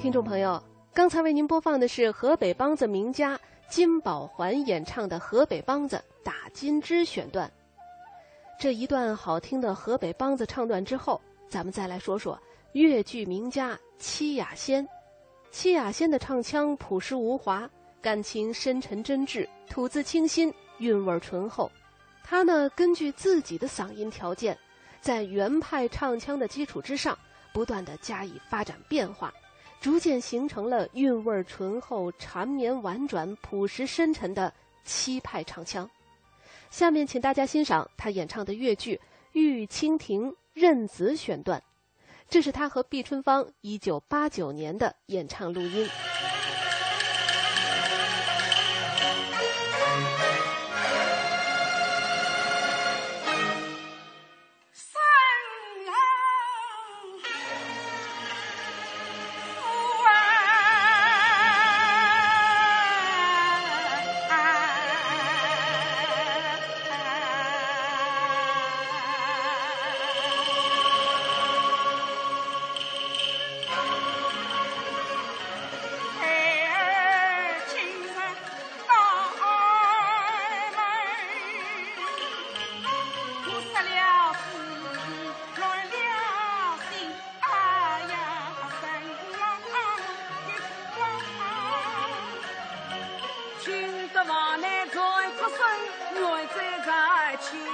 听众朋友，刚才为您播放的是河北梆子名家金宝环演唱的河北梆子《打金枝》选段。这一段好听的河北梆子唱段之后，咱们再来说说越剧名家戚雅仙。戚雅仙的唱腔朴实无华，感情深沉真挚，吐字清新，韵味醇厚。他呢，根据自己的嗓音条件，在原派唱腔的基础之上，不断的加以发展变化。逐渐形成了韵味醇厚、缠绵婉转、朴实深沉的七派唱腔。下面，请大家欣赏他演唱的越剧《玉蜻蜓任子》选段，这是他和毕春芳一九八九年的演唱录音。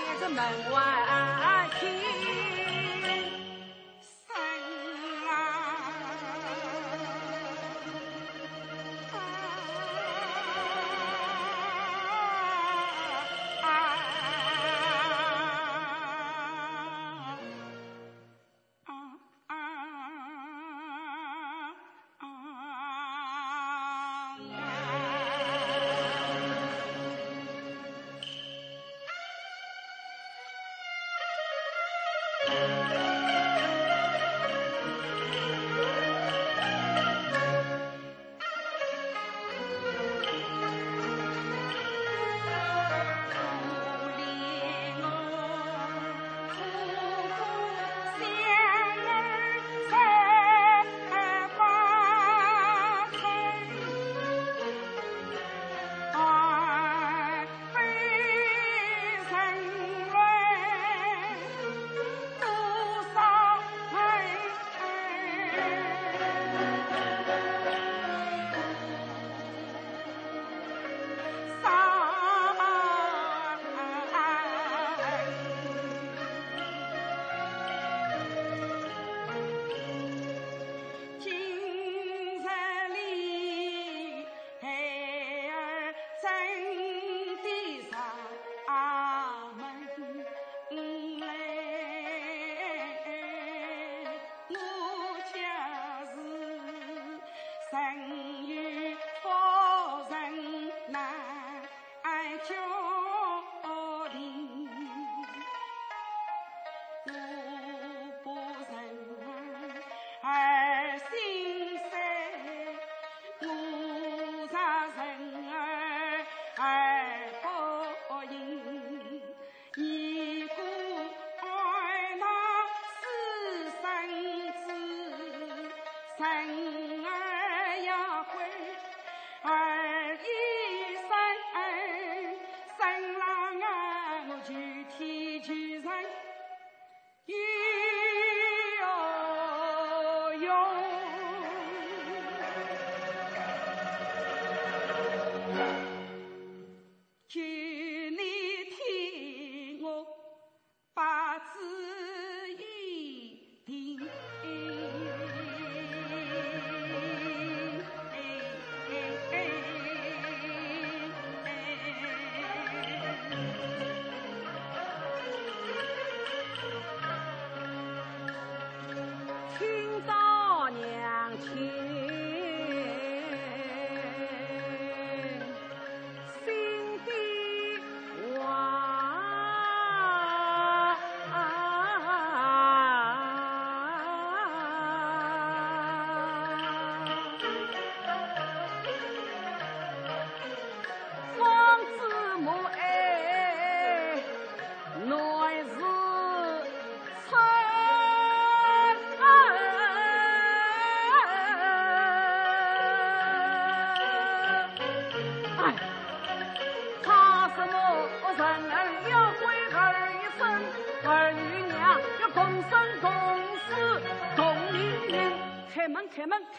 这个门外听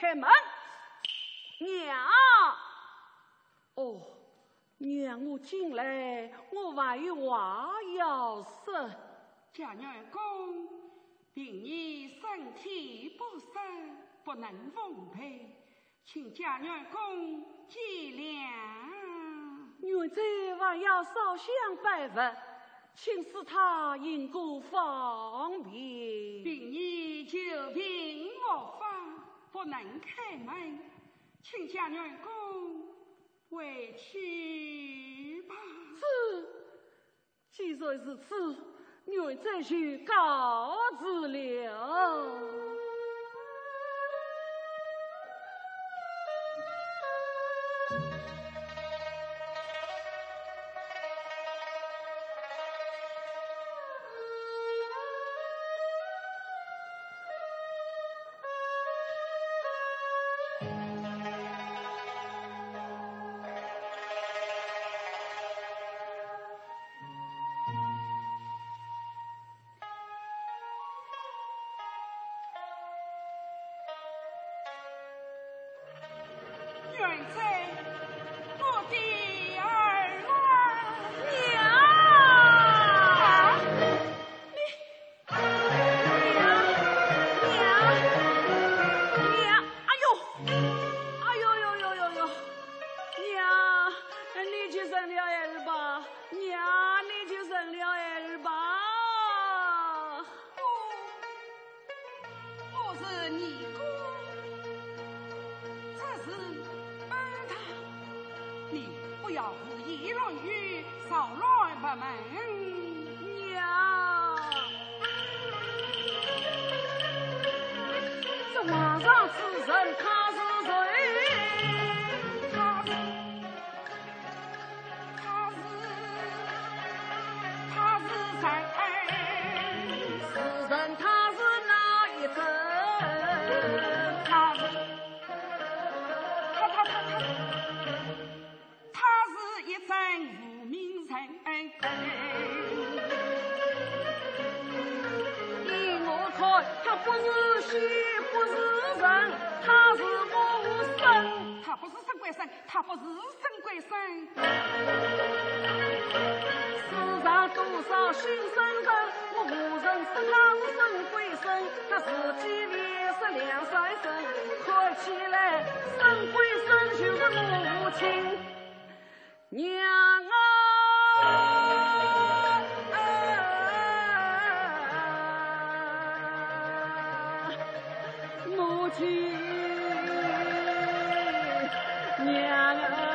开门，娘，哦，娘，我进来，我还有话要说。家娘公，平你身体不适，不能奉陪，请家娘公见谅。原在还要烧香拜佛，请使他因果方便。平日久病无方，不能开门，请家女公回去吧。是，既然是此。女再去告辞了。要是议论语少来不门娘这皇上是人他他不是生鬼生，世上多少新生人，我无人说他是生鬼生，他自己脸是两三生，看起来生鬼生就是母亲娘啊，母亲。娘啊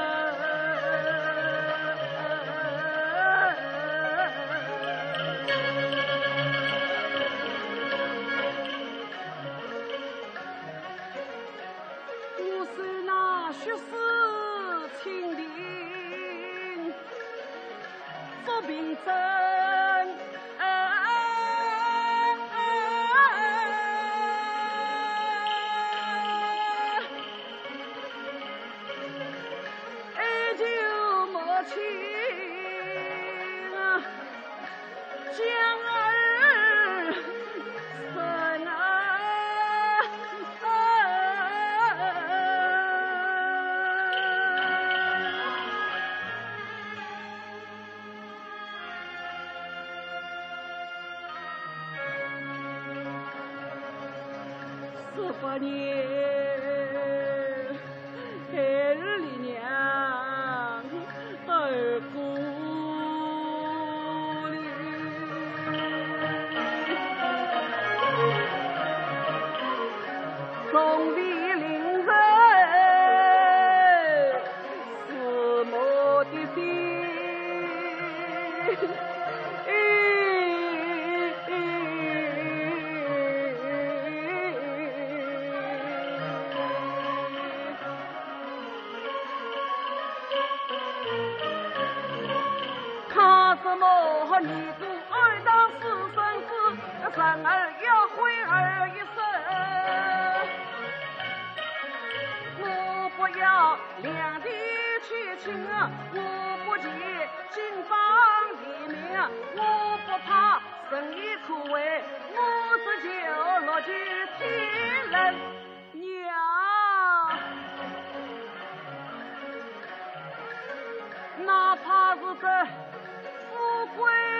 பணியே 什么？你都爱当私生子，生儿养婚儿一生。我不要两地娶亲，我不结金榜题名，我不怕身陷错位，我只求落尽天伦娘。哪怕是这。会。